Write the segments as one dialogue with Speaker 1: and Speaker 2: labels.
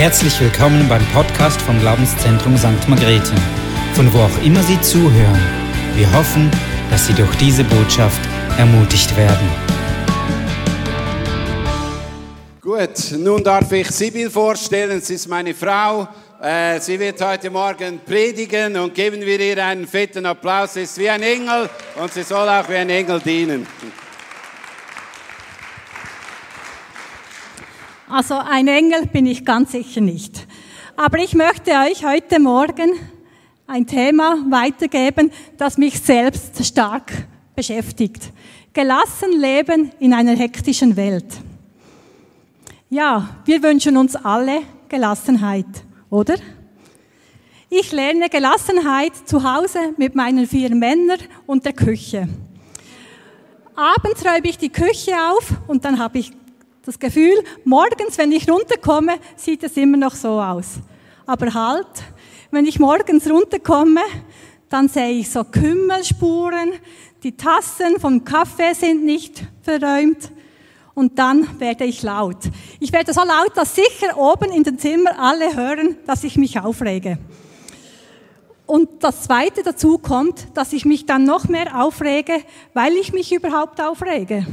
Speaker 1: Herzlich willkommen beim Podcast vom Glaubenszentrum St. Margrethe, von wo auch immer Sie zuhören. Wir hoffen, dass Sie durch diese Botschaft ermutigt werden.
Speaker 2: Gut, nun darf ich Sibyl vorstellen. Sie ist meine Frau. Äh, sie wird heute Morgen predigen und geben wir ihr einen fetten Applaus. Sie ist wie ein Engel und sie soll auch wie ein Engel dienen.
Speaker 3: Also ein Engel bin ich ganz sicher nicht. Aber ich möchte euch heute Morgen ein Thema weitergeben, das mich selbst stark beschäftigt. Gelassen leben in einer hektischen Welt. Ja, wir wünschen uns alle Gelassenheit, oder? Ich lerne Gelassenheit zu Hause mit meinen vier Männern und der Küche. Abends räume ich die Küche auf und dann habe ich das Gefühl, morgens, wenn ich runterkomme, sieht es immer noch so aus. Aber halt, wenn ich morgens runterkomme, dann sehe ich so Kümmelspuren, die Tassen vom Kaffee sind nicht verräumt und dann werde ich laut. Ich werde so laut, dass sicher oben in den Zimmer alle hören, dass ich mich aufrege. Und das Zweite dazu kommt, dass ich mich dann noch mehr aufrege, weil ich mich überhaupt aufrege.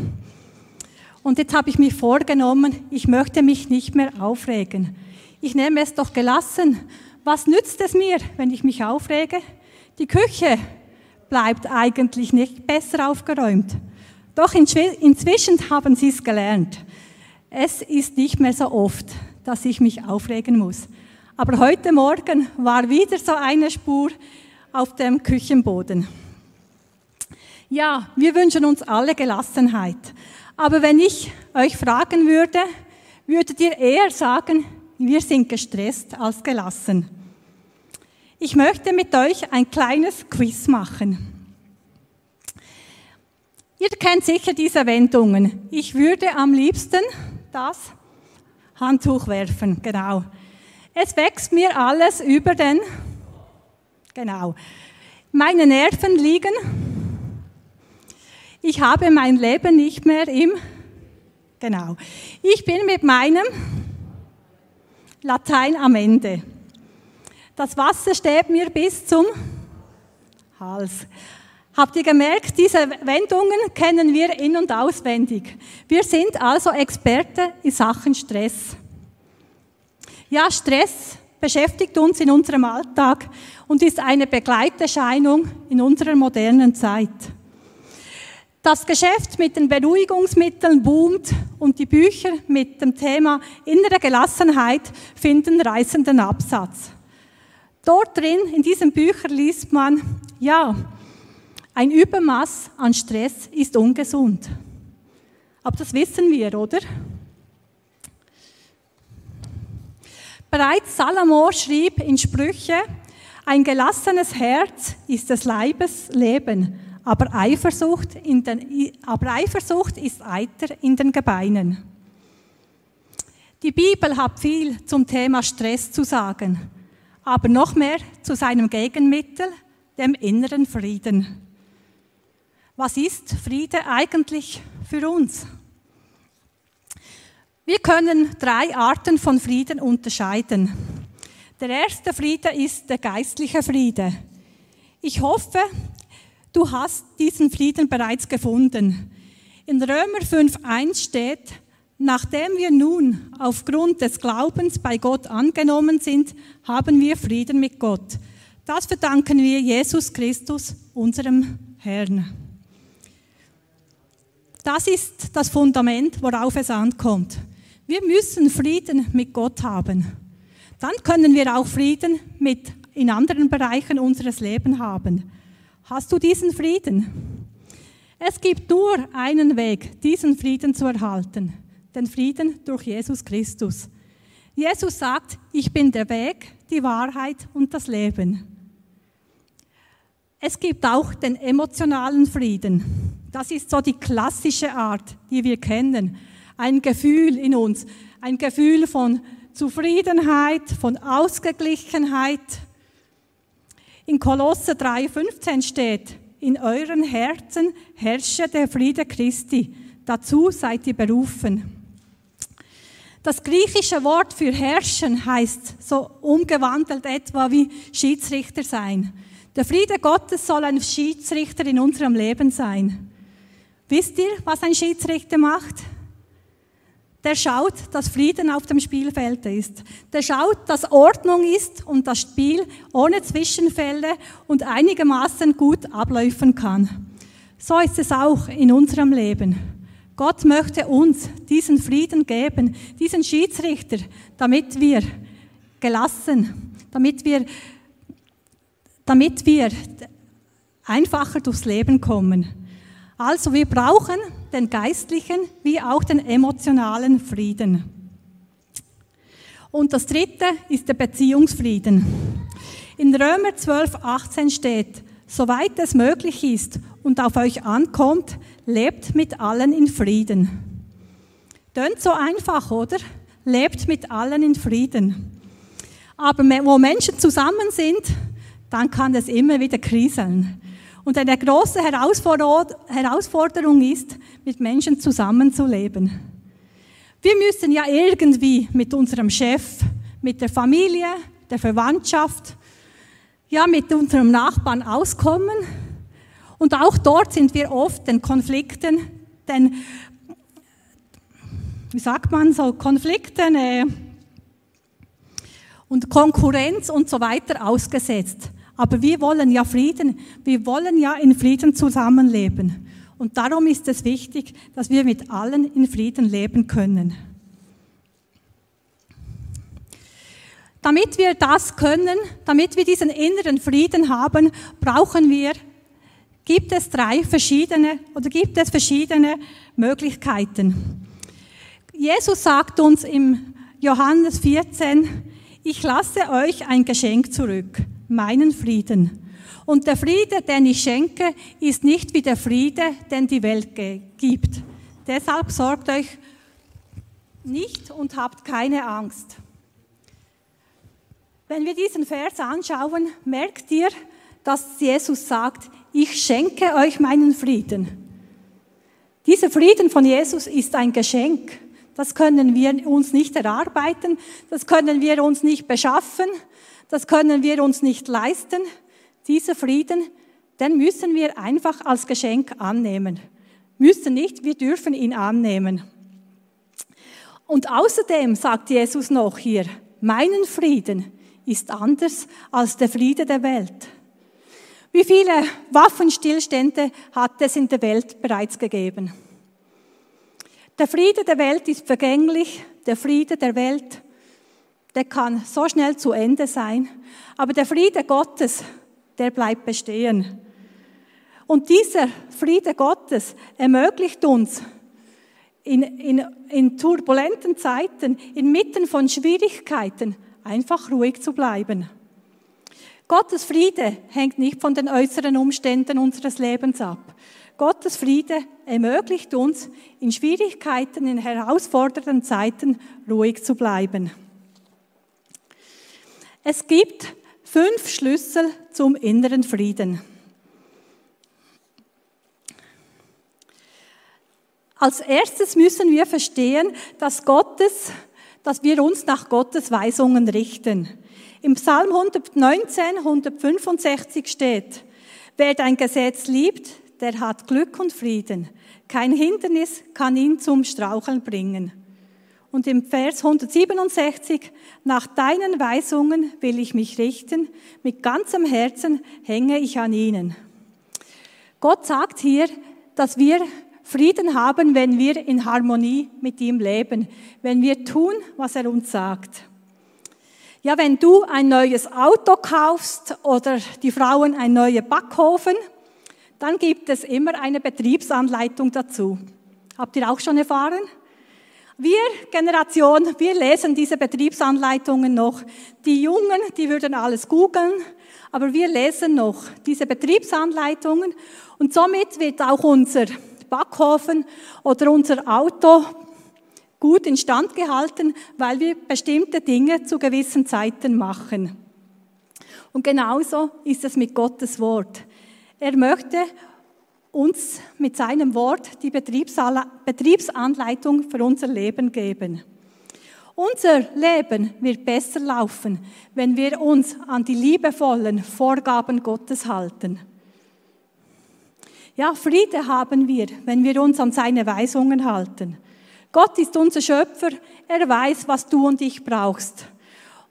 Speaker 3: Und jetzt habe ich mir vorgenommen, ich möchte mich nicht mehr aufregen. Ich nehme es doch gelassen. Was nützt es mir, wenn ich mich aufrege? Die Küche bleibt eigentlich nicht besser aufgeräumt. Doch inzwischen haben sie es gelernt. Es ist nicht mehr so oft, dass ich mich aufregen muss. Aber heute Morgen war wieder so eine Spur auf dem Küchenboden. Ja, wir wünschen uns alle Gelassenheit. Aber wenn ich euch fragen würde, würdet ihr eher sagen, wir sind gestresst als gelassen. Ich möchte mit euch ein kleines Quiz machen. Ihr kennt sicher diese Wendungen. Ich würde am liebsten das Handtuch werfen, genau. Es wächst mir alles über den, genau. Meine Nerven liegen ich habe mein Leben nicht mehr im, genau. Ich bin mit meinem Latein am Ende. Das Wasser steht mir bis zum Hals. Habt ihr gemerkt, diese Wendungen kennen wir in- und auswendig. Wir sind also Experte in Sachen Stress. Ja, Stress beschäftigt uns in unserem Alltag und ist eine Begleiterscheinung in unserer modernen Zeit. Das Geschäft mit den Beruhigungsmitteln boomt und die Bücher mit dem Thema innere Gelassenheit finden reißenden Absatz. Dort drin, in diesen Büchern liest man, ja, ein Übermaß an Stress ist ungesund. Aber das wissen wir, oder? Bereits Salomo schrieb in Sprüche, ein gelassenes Herz ist des Leibes Leben aber Eifersucht, in den, aber Eifersucht ist Eiter in den Gebeinen. Die Bibel hat viel zum Thema Stress zu sagen, aber noch mehr zu seinem Gegenmittel, dem inneren Frieden. Was ist Friede eigentlich für uns? Wir können drei Arten von Frieden unterscheiden. Der erste Friede ist der geistliche Friede. Ich hoffe, Du hast diesen Frieden bereits gefunden. In Römer 5.1 steht, nachdem wir nun aufgrund des Glaubens bei Gott angenommen sind, haben wir Frieden mit Gott. Das verdanken wir Jesus Christus, unserem Herrn. Das ist das Fundament, worauf es ankommt. Wir müssen Frieden mit Gott haben. Dann können wir auch Frieden mit in anderen Bereichen unseres Lebens haben. Hast du diesen Frieden? Es gibt nur einen Weg, diesen Frieden zu erhalten, den Frieden durch Jesus Christus. Jesus sagt, ich bin der Weg, die Wahrheit und das Leben. Es gibt auch den emotionalen Frieden. Das ist so die klassische Art, die wir kennen. Ein Gefühl in uns, ein Gefühl von Zufriedenheit, von Ausgeglichenheit, in Kolosse 3,15 steht, in euren Herzen herrsche der Friede Christi. Dazu seid ihr berufen. Das griechische Wort für herrschen heißt so umgewandelt etwa wie Schiedsrichter sein. Der Friede Gottes soll ein Schiedsrichter in unserem Leben sein. Wisst ihr, was ein Schiedsrichter macht? Der schaut, dass Frieden auf dem Spielfeld ist. Der schaut, dass Ordnung ist und das Spiel ohne Zwischenfälle und einigermaßen gut abläufen kann. So ist es auch in unserem Leben. Gott möchte uns diesen Frieden geben, diesen Schiedsrichter, damit wir gelassen, damit wir, damit wir einfacher durchs Leben kommen. Also wir brauchen den geistlichen wie auch den emotionalen Frieden. Und das dritte ist der Beziehungsfrieden. In Römer 12, 18 steht, soweit es möglich ist und auf euch ankommt, lebt mit allen in Frieden. Tönt so einfach, oder? Lebt mit allen in Frieden. Aber wo Menschen zusammen sind, dann kann es immer wieder kriseln. Und eine große Herausforderung ist, mit Menschen zusammenzuleben. Wir müssen ja irgendwie mit unserem Chef, mit der Familie, der Verwandtschaft, ja, mit unserem Nachbarn auskommen. Und auch dort sind wir oft den Konflikten, den, wie sagt man so, Konflikten äh, und Konkurrenz und so weiter ausgesetzt. Aber wir wollen ja Frieden. Wir wollen ja in Frieden zusammenleben. Und darum ist es wichtig, dass wir mit allen in Frieden leben können. Damit wir das können, damit wir diesen inneren Frieden haben, brauchen wir, gibt es drei verschiedene oder gibt es verschiedene Möglichkeiten. Jesus sagt uns im Johannes 14, ich lasse euch ein Geschenk zurück meinen Frieden. Und der Friede, den ich schenke, ist nicht wie der Friede, den die Welt gibt. Deshalb sorgt euch nicht und habt keine Angst. Wenn wir diesen Vers anschauen, merkt ihr, dass Jesus sagt, ich schenke euch meinen Frieden. Dieser Frieden von Jesus ist ein Geschenk. Das können wir uns nicht erarbeiten, das können wir uns nicht beschaffen, das können wir uns nicht leisten. Dieser Frieden, den müssen wir einfach als Geschenk annehmen. Müssen nicht, wir dürfen ihn annehmen. Und außerdem sagt Jesus noch hier, meinen Frieden ist anders als der Friede der Welt. Wie viele Waffenstillstände hat es in der Welt bereits gegeben? Der Friede der Welt ist vergänglich, der Friede der Welt der kann so schnell zu Ende sein. Aber der Friede Gottes, der bleibt bestehen. Und dieser Friede Gottes ermöglicht uns, in, in, in turbulenten Zeiten, inmitten von Schwierigkeiten, einfach ruhig zu bleiben. Gottes Friede hängt nicht von den äußeren Umständen unseres Lebens ab. Gottes Friede ermöglicht uns, in Schwierigkeiten, in herausfordernden Zeiten ruhig zu bleiben. Es gibt fünf Schlüssel zum inneren Frieden. Als erstes müssen wir verstehen, dass Gottes, dass wir uns nach Gottes Weisungen richten. Im Psalm 119, 165 steht, wer dein Gesetz liebt, der hat Glück und Frieden. Kein Hindernis kann ihn zum Straucheln bringen. Und im Vers 167, nach deinen Weisungen will ich mich richten, mit ganzem Herzen hänge ich an ihnen. Gott sagt hier, dass wir Frieden haben, wenn wir in Harmonie mit ihm leben, wenn wir tun, was er uns sagt. Ja, wenn du ein neues Auto kaufst oder die Frauen ein neuer Backofen, dann gibt es immer eine Betriebsanleitung dazu. Habt ihr auch schon erfahren? Wir, Generation, wir lesen diese Betriebsanleitungen noch. Die Jungen, die würden alles googeln, aber wir lesen noch diese Betriebsanleitungen und somit wird auch unser Backofen oder unser Auto gut instand gehalten, weil wir bestimmte Dinge zu gewissen Zeiten machen. Und genauso ist es mit Gottes Wort. Er möchte uns mit seinem Wort die Betriebsanleitung für unser Leben geben. Unser Leben wird besser laufen, wenn wir uns an die liebevollen Vorgaben Gottes halten. Ja, Friede haben wir, wenn wir uns an seine Weisungen halten. Gott ist unser Schöpfer, er weiß, was du und ich brauchst.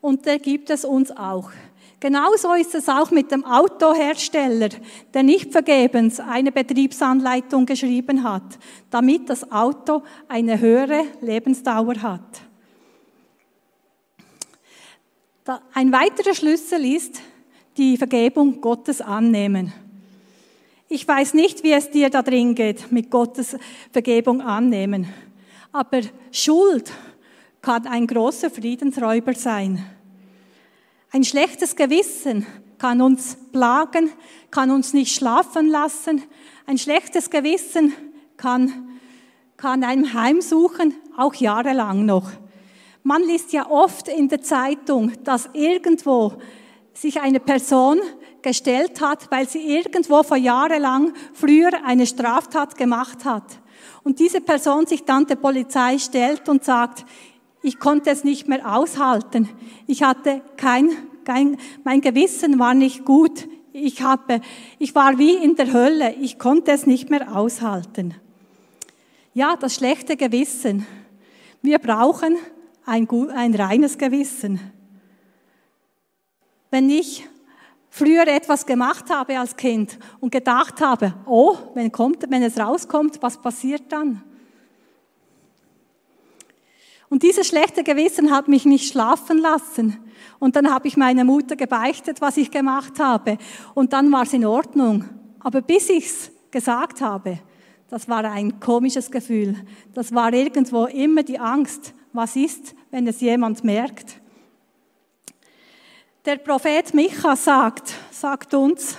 Speaker 3: Und er gibt es uns auch. Genauso ist es auch mit dem Autohersteller, der nicht vergebens eine Betriebsanleitung geschrieben hat, damit das Auto eine höhere Lebensdauer hat. Ein weiterer Schlüssel ist die Vergebung Gottes annehmen. Ich weiß nicht, wie es dir da drin geht, mit Gottes Vergebung annehmen. Aber Schuld kann ein großer Friedensräuber sein. Ein schlechtes Gewissen kann uns plagen, kann uns nicht schlafen lassen. Ein schlechtes Gewissen kann, kann einem heimsuchen, auch jahrelang noch. Man liest ja oft in der Zeitung, dass irgendwo sich eine Person gestellt hat, weil sie irgendwo vor Jahren lang früher eine Straftat gemacht hat. Und diese Person sich dann der Polizei stellt und sagt, ich konnte es nicht mehr aushalten. Ich hatte kein, kein mein Gewissen war nicht gut. Ich habe, ich war wie in der Hölle. Ich konnte es nicht mehr aushalten. Ja, das schlechte Gewissen. Wir brauchen ein, ein reines Gewissen. Wenn ich früher etwas gemacht habe als Kind und gedacht habe, oh, wenn, kommt, wenn es rauskommt, was passiert dann? Und dieses schlechte Gewissen hat mich nicht schlafen lassen. Und dann habe ich meiner Mutter gebeichtet, was ich gemacht habe. Und dann war es in Ordnung. Aber bis ich es gesagt habe, das war ein komisches Gefühl. Das war irgendwo immer die Angst, was ist, wenn es jemand merkt? Der Prophet Micha sagt, sagt uns,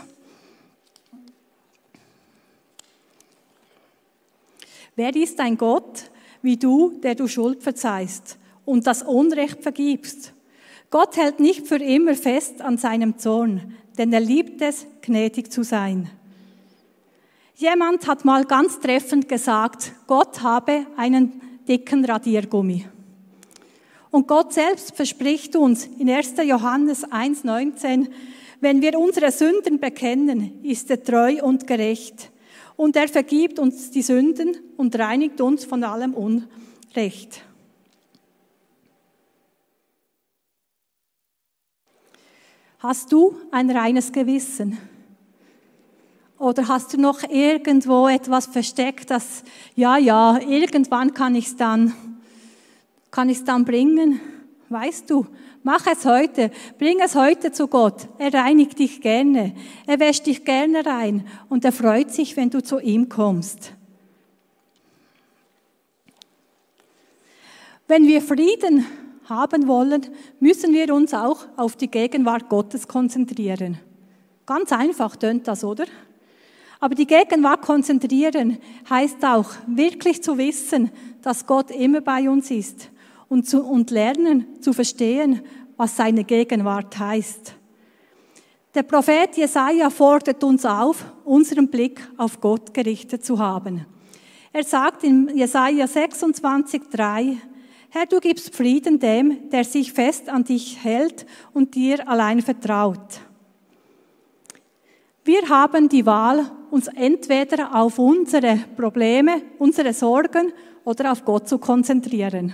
Speaker 3: wer ist ein Gott wie du, der du Schuld verzeihst und das Unrecht vergibst? Gott hält nicht für immer fest an seinem Zorn, denn er liebt es, gnädig zu sein. Jemand hat mal ganz treffend gesagt, Gott habe einen dicken Radiergummi. Und Gott selbst verspricht uns in 1. Johannes 1.19, wenn wir unsere Sünden bekennen, ist er treu und gerecht. Und er vergibt uns die Sünden und reinigt uns von allem Unrecht. Hast du ein reines Gewissen? Oder hast du noch irgendwo etwas versteckt, das, ja, ja, irgendwann kann ich es dann dann bringen? Weißt du, mach es heute, bring es heute zu Gott. Er reinigt dich gerne, er wäscht dich gerne rein und er freut sich, wenn du zu ihm kommst. Wenn wir Frieden haben wollen, müssen wir uns auch auf die Gegenwart Gottes konzentrieren. Ganz einfach tönt das, oder? Aber die Gegenwart konzentrieren heißt auch wirklich zu wissen, dass Gott immer bei uns ist und, zu, und lernen zu verstehen, was seine Gegenwart heißt. Der Prophet Jesaja fordert uns auf, unseren Blick auf Gott gerichtet zu haben. Er sagt in Jesaja 26,3, Herr, du gibst Frieden dem, der sich fest an dich hält und dir allein vertraut. Wir haben die Wahl, uns entweder auf unsere Probleme, unsere Sorgen oder auf Gott zu konzentrieren.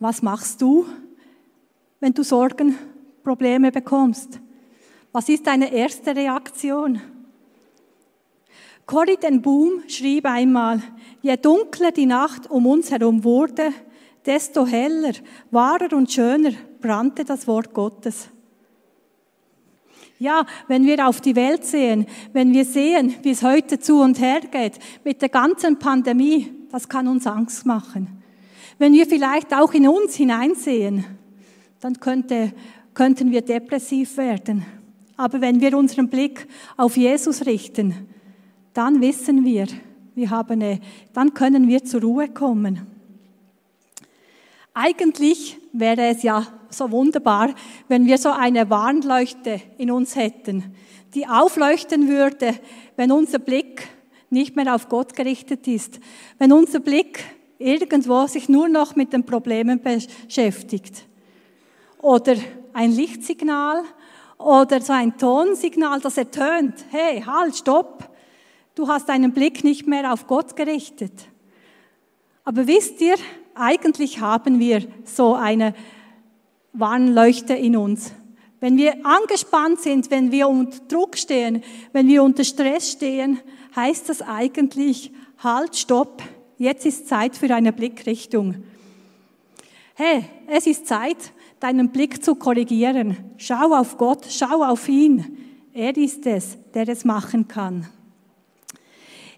Speaker 3: Was machst du, wenn du Sorgen, Probleme bekommst? Was ist deine erste Reaktion? Corrie den Boom schrieb einmal, je dunkler die Nacht um uns herum wurde, desto heller, wahrer und schöner brannte das Wort Gottes. Ja, wenn wir auf die Welt sehen, wenn wir sehen, wie es heute zu und her geht, mit der ganzen Pandemie, das kann uns Angst machen. Wenn wir vielleicht auch in uns hineinsehen, dann könnte, könnten wir depressiv werden. Aber wenn wir unseren Blick auf Jesus richten, dann wissen wir, wir haben eine, dann können wir zur Ruhe kommen. Eigentlich wäre es ja so wunderbar, wenn wir so eine Warnleuchte in uns hätten, die aufleuchten würde, wenn unser Blick nicht mehr auf Gott gerichtet ist, wenn unser Blick irgendwo sich nur noch mit den Problemen beschäftigt. Oder ein Lichtsignal oder so ein Tonsignal, das ertönt. Hey, halt, stopp. Du hast deinen Blick nicht mehr auf Gott gerichtet. Aber wisst ihr, eigentlich haben wir so eine Warnleuchte in uns. Wenn wir angespannt sind, wenn wir unter Druck stehen, wenn wir unter Stress stehen, heißt das eigentlich, halt, stopp, jetzt ist Zeit für eine Blickrichtung. Hey, es ist Zeit, deinen Blick zu korrigieren. Schau auf Gott, schau auf ihn. Er ist es, der es machen kann.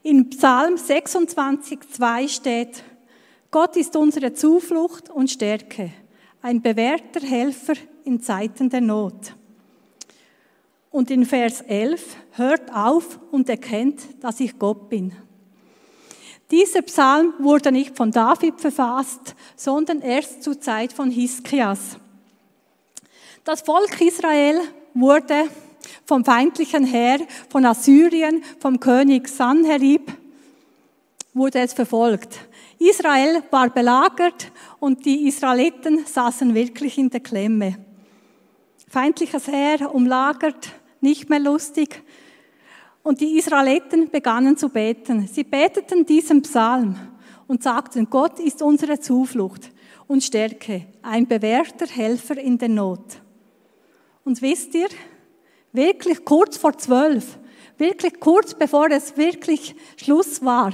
Speaker 3: In Psalm 26, 2 steht, Gott ist unsere Zuflucht und Stärke, ein bewährter Helfer in Zeiten der Not. Und in Vers 11, hört auf und erkennt, dass ich Gott bin. Dieser Psalm wurde nicht von David verfasst, sondern erst zur Zeit von Hiskias. Das Volk Israel wurde vom feindlichen Heer von Assyrien, vom König Sanherib, wurde es verfolgt. Israel war belagert und die Israeliten saßen wirklich in der Klemme. Feindliches Heer umlagert, nicht mehr lustig. Und die Israeliten begannen zu beten. Sie beteten diesen Psalm und sagten, Gott ist unsere Zuflucht und Stärke, ein bewährter Helfer in der Not. Und wisst ihr, wirklich kurz vor zwölf, wirklich kurz bevor es wirklich Schluss war,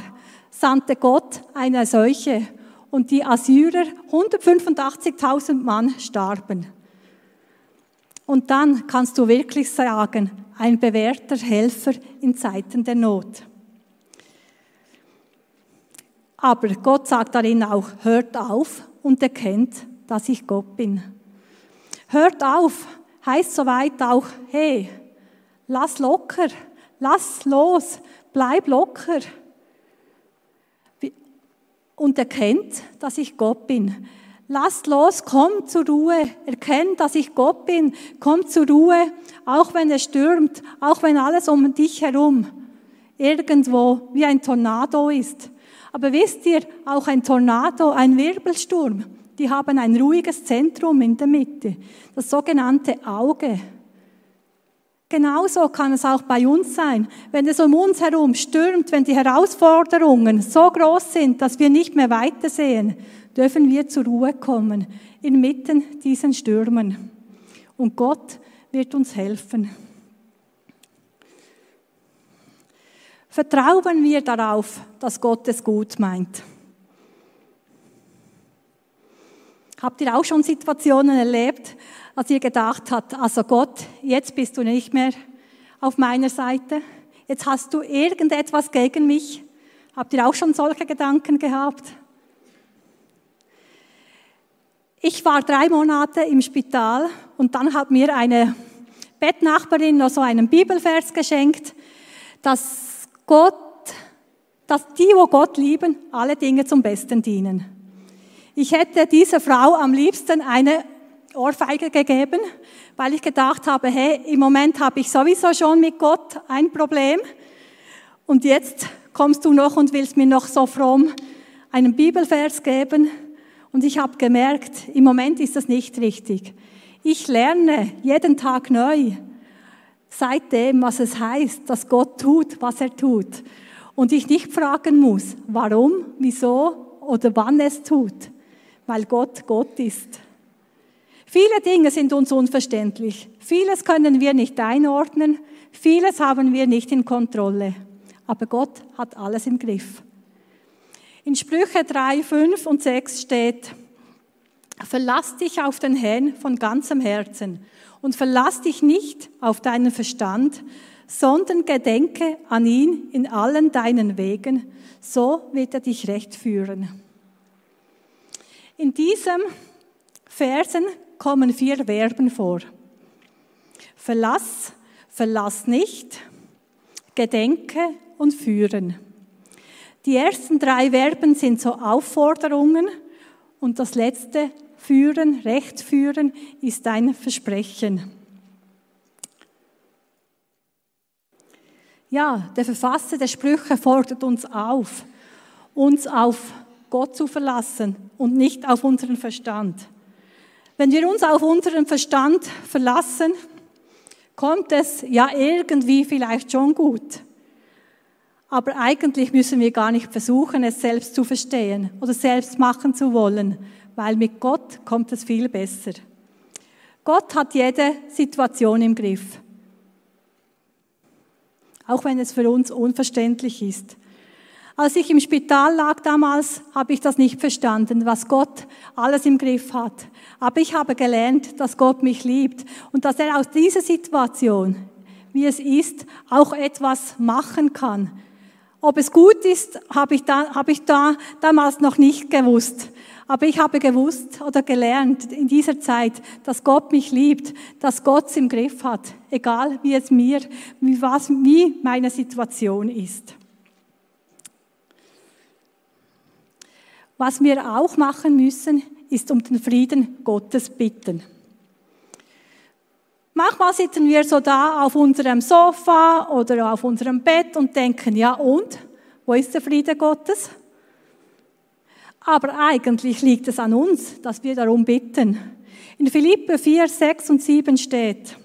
Speaker 3: sandte Gott eine Seuche und die Assyrer, 185.000 Mann, starben. Und dann kannst du wirklich sagen, ein bewährter Helfer in Zeiten der Not. Aber Gott sagt darin auch, hört auf und erkennt, dass ich Gott bin. Hört auf heißt soweit auch, hey, lass locker, lass los, bleib locker. Und erkennt, dass ich Gott bin. Lasst los, komm zur Ruhe, erkennt, dass ich Gott bin, komm zur Ruhe, auch wenn es stürmt, auch wenn alles um dich herum irgendwo wie ein Tornado ist. Aber wisst ihr, auch ein Tornado, ein Wirbelsturm, die haben ein ruhiges Zentrum in der Mitte, das sogenannte Auge. Genauso kann es auch bei uns sein. Wenn es um uns herum stürmt, wenn die Herausforderungen so groß sind, dass wir nicht mehr weitersehen, dürfen wir zur Ruhe kommen, inmitten diesen Stürmen. Und Gott wird uns helfen. Vertrauen wir darauf, dass Gott es gut meint. Habt ihr auch schon Situationen erlebt, als ihr gedacht habt, also Gott, jetzt bist du nicht mehr auf meiner Seite, jetzt hast du irgendetwas gegen mich? Habt ihr auch schon solche Gedanken gehabt? Ich war drei Monate im Spital und dann hat mir eine Bettnachbarin noch so einen Bibelvers geschenkt, dass Gott, dass die, wo Gott lieben, alle Dinge zum Besten dienen. Ich hätte dieser Frau am liebsten eine Ohrfeige gegeben, weil ich gedacht habe, hey, im Moment habe ich sowieso schon mit Gott ein Problem und jetzt kommst du noch und willst mir noch so fromm einen Bibelvers geben. Und ich habe gemerkt, im Moment ist das nicht richtig. Ich lerne jeden Tag neu seitdem, was es heißt, dass Gott tut, was er tut. Und ich nicht fragen muss, warum, wieso oder wann es tut, weil Gott Gott ist. Viele Dinge sind uns unverständlich. Vieles können wir nicht einordnen. Vieles haben wir nicht in Kontrolle. Aber Gott hat alles im Griff. In Sprüche 3, 5 und 6 steht, verlass dich auf den Herrn von ganzem Herzen und verlass dich nicht auf deinen Verstand, sondern gedenke an ihn in allen deinen Wegen, so wird er dich recht führen. In diesem Versen kommen vier Verben vor. Verlass, verlass nicht, gedenke und führen. Die ersten drei Verben sind so Aufforderungen und das letzte führen, Recht führen, ist ein Versprechen. Ja, der Verfasser der Sprüche fordert uns auf, uns auf Gott zu verlassen und nicht auf unseren Verstand. Wenn wir uns auf unseren Verstand verlassen, kommt es ja irgendwie vielleicht schon gut. Aber eigentlich müssen wir gar nicht versuchen, es selbst zu verstehen oder selbst machen zu wollen, weil mit Gott kommt es viel besser. Gott hat jede Situation im Griff. Auch wenn es für uns unverständlich ist. Als ich im Spital lag damals, habe ich das nicht verstanden, was Gott alles im Griff hat. Aber ich habe gelernt, dass Gott mich liebt und dass er aus dieser Situation, wie es ist, auch etwas machen kann. Ob es gut ist, habe ich, da, habe ich da damals noch nicht gewusst. Aber ich habe gewusst oder gelernt in dieser Zeit, dass Gott mich liebt, dass Gott es im Griff hat, egal wie es mir, wie, was, wie meine Situation ist. Was wir auch machen müssen, ist um den Frieden Gottes bitten. Manchmal sitzen wir so da auf unserem Sofa oder auf unserem Bett und denken, ja und? Wo ist der Friede Gottes? Aber eigentlich liegt es an uns, dass wir darum bitten. In Philippe 4, 6 und 7 steht,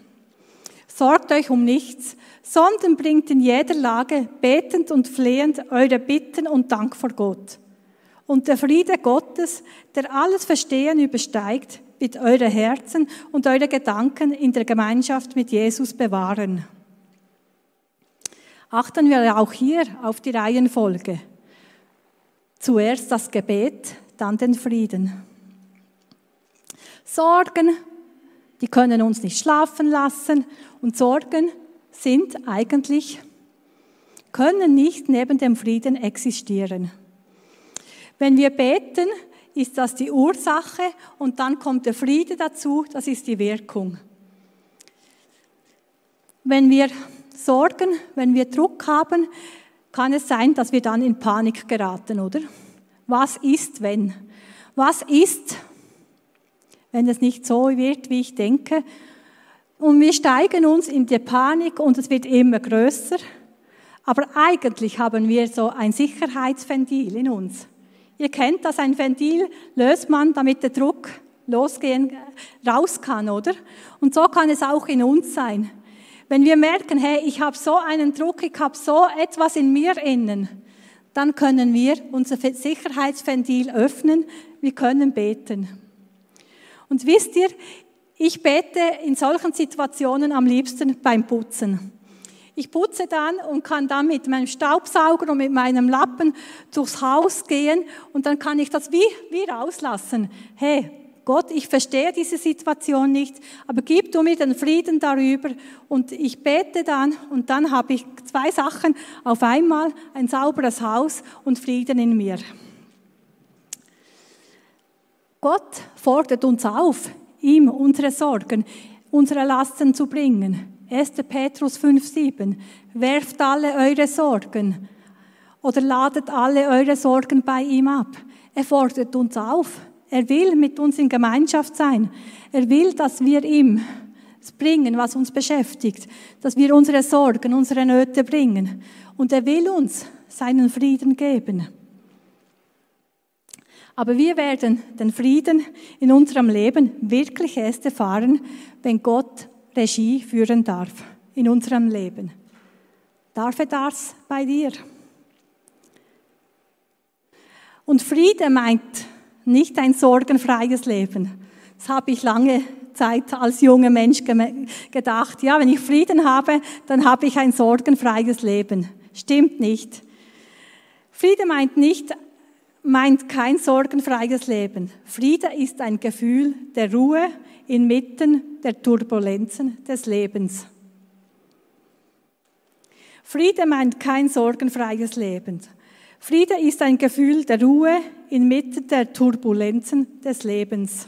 Speaker 3: Sorgt euch um nichts, sondern bringt in jeder Lage betend und flehend eure Bitten und Dank vor Gott. Und der Friede Gottes, der alles Verstehen übersteigt, wird eure Herzen und eure Gedanken in der Gemeinschaft mit Jesus bewahren. Achten wir auch hier auf die Reihenfolge. Zuerst das Gebet, dann den Frieden. Sorgen, die können uns nicht schlafen lassen und Sorgen sind eigentlich, können nicht neben dem Frieden existieren. Wenn wir beten, ist das die Ursache und dann kommt der Friede dazu, das ist die Wirkung. Wenn wir Sorgen, wenn wir Druck haben, kann es sein, dass wir dann in Panik geraten, oder? Was ist, wenn? Was ist, wenn es nicht so wird, wie ich denke? Und wir steigen uns in die Panik und es wird immer größer. Aber eigentlich haben wir so ein Sicherheitsventil in uns. Ihr kennt das, ein Ventil löst man, damit der Druck losgehen, raus kann, oder? Und so kann es auch in uns sein. Wenn wir merken, hey, ich habe so einen Druck, ich habe so etwas in mir innen, dann können wir unser Sicherheitsventil öffnen, wir können beten. Und wisst ihr, ich bete in solchen Situationen am liebsten beim Putzen. Ich putze dann und kann dann mit meinem Staubsauger und mit meinem Lappen durchs Haus gehen und dann kann ich das wie, wie rauslassen. Hey, Gott, ich verstehe diese Situation nicht, aber gib du mir den Frieden darüber und ich bete dann und dann habe ich zwei Sachen auf einmal, ein sauberes Haus und Frieden in mir. Gott fordert uns auf, ihm unsere Sorgen, unsere Lasten zu bringen. 1. Petrus 5,7. Werft alle eure Sorgen oder ladet alle eure Sorgen bei ihm ab. Er fordert uns auf. Er will mit uns in Gemeinschaft sein. Er will, dass wir ihm bringen, was uns beschäftigt, dass wir unsere Sorgen, unsere Nöte bringen. Und er will uns seinen Frieden geben. Aber wir werden den Frieden in unserem Leben wirklich erst erfahren, wenn Gott Regie führen darf in unserem Leben. Darf er das bei dir? Und Friede meint nicht ein sorgenfreies Leben. Das habe ich lange Zeit als junger Mensch gedacht. Ja, wenn ich Frieden habe, dann habe ich ein sorgenfreies Leben. Stimmt nicht. Friede meint nicht, meint kein sorgenfreies Leben. Friede ist ein Gefühl der Ruhe, inmitten der Turbulenzen des Lebens. Friede meint kein sorgenfreies Leben. Friede ist ein Gefühl der Ruhe inmitten der Turbulenzen des Lebens.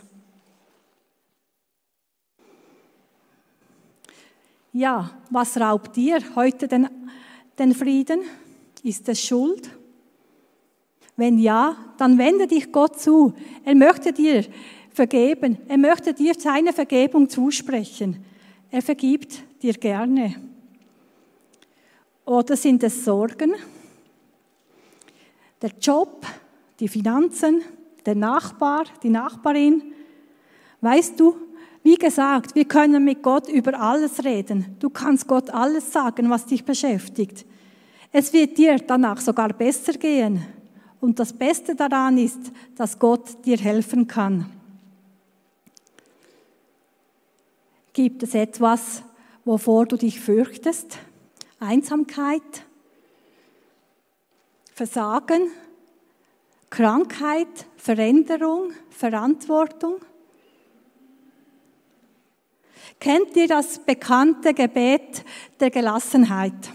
Speaker 3: Ja, was raubt dir heute den, den Frieden? Ist es Schuld? Wenn ja, dann wende dich Gott zu. Er möchte dir vergeben. Er möchte dir seine Vergebung zusprechen. Er vergibt dir gerne. Oder sind es Sorgen? Der Job, die Finanzen, der Nachbar, die Nachbarin. Weißt du, wie gesagt, wir können mit Gott über alles reden. Du kannst Gott alles sagen, was dich beschäftigt. Es wird dir danach sogar besser gehen. Und das Beste daran ist, dass Gott dir helfen kann. Gibt es etwas, wovor du dich fürchtest? Einsamkeit? Versagen? Krankheit? Veränderung? Verantwortung? Kennt ihr das bekannte Gebet der Gelassenheit?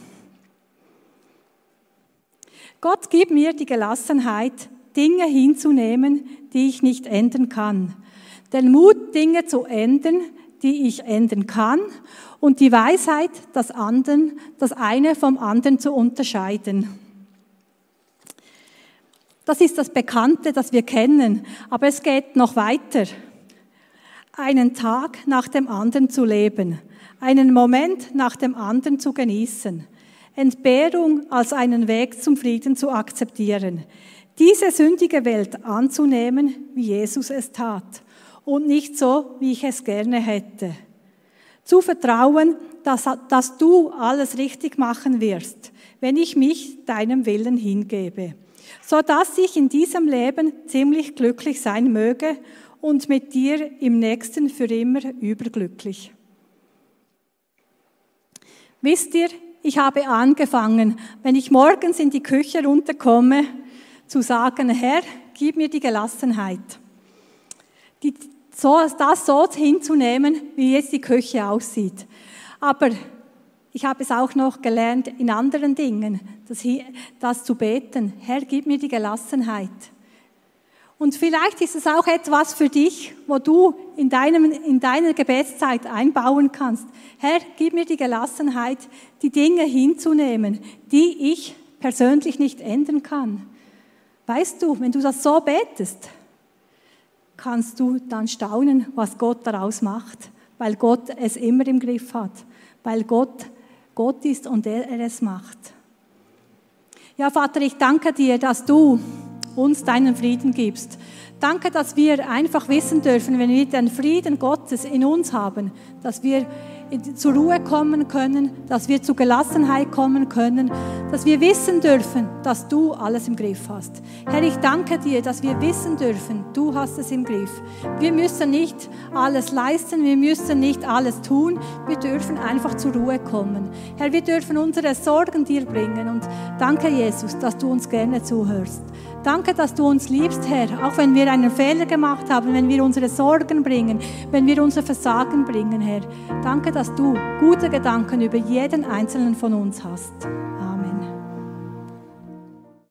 Speaker 3: Gott gibt mir die Gelassenheit, Dinge hinzunehmen, die ich nicht ändern kann. Den Mut, Dinge zu ändern, die ich ändern kann und die Weisheit, das, anderen, das eine vom anderen zu unterscheiden. Das ist das Bekannte, das wir kennen, aber es geht noch weiter einen Tag nach dem anderen zu leben, einen Moment nach dem anderen zu genießen, Entbehrung als einen Weg zum Frieden zu akzeptieren, diese sündige Welt anzunehmen, wie Jesus es tat und nicht so, wie ich es gerne hätte. Zu vertrauen, dass, dass du alles richtig machen wirst, wenn ich mich deinem Willen hingebe, so dass ich in diesem Leben ziemlich glücklich sein möge und mit dir im nächsten für immer überglücklich. Wisst ihr, ich habe angefangen, wenn ich morgens in die Küche runterkomme, zu sagen, Herr, gib mir die Gelassenheit. Die, so, das so hinzunehmen, wie jetzt die Küche aussieht. Aber ich habe es auch noch gelernt in anderen Dingen, das, das zu beten. Herr, gib mir die Gelassenheit. Und vielleicht ist es auch etwas für dich, wo du in, deinem, in deiner Gebetszeit einbauen kannst. Herr, gib mir die Gelassenheit, die Dinge hinzunehmen, die ich persönlich nicht ändern kann. Weißt du, wenn du das so betest, kannst du dann staunen, was Gott daraus macht, weil Gott es immer im Griff hat, weil Gott Gott ist und er, er es macht. Ja, Vater, ich danke dir, dass du uns deinen Frieden gibst. Danke, dass wir einfach wissen dürfen, wenn wir den Frieden Gottes in uns haben, dass wir zur Ruhe kommen können, dass wir zur Gelassenheit kommen können, dass wir wissen dürfen, dass du alles im Griff hast. Herr, ich danke dir, dass wir wissen dürfen, du hast es im Griff. Wir müssen nicht alles leisten, wir müssen nicht alles tun, wir dürfen einfach zur Ruhe kommen. Herr, wir dürfen unsere Sorgen dir bringen und danke Jesus, dass du uns gerne zuhörst. Danke, dass du uns liebst, Herr, auch wenn wir einen Fehler gemacht haben, wenn wir unsere Sorgen bringen, wenn wir unser Versagen bringen, Herr. Danke, dass du gute Gedanken über jeden einzelnen von uns hast.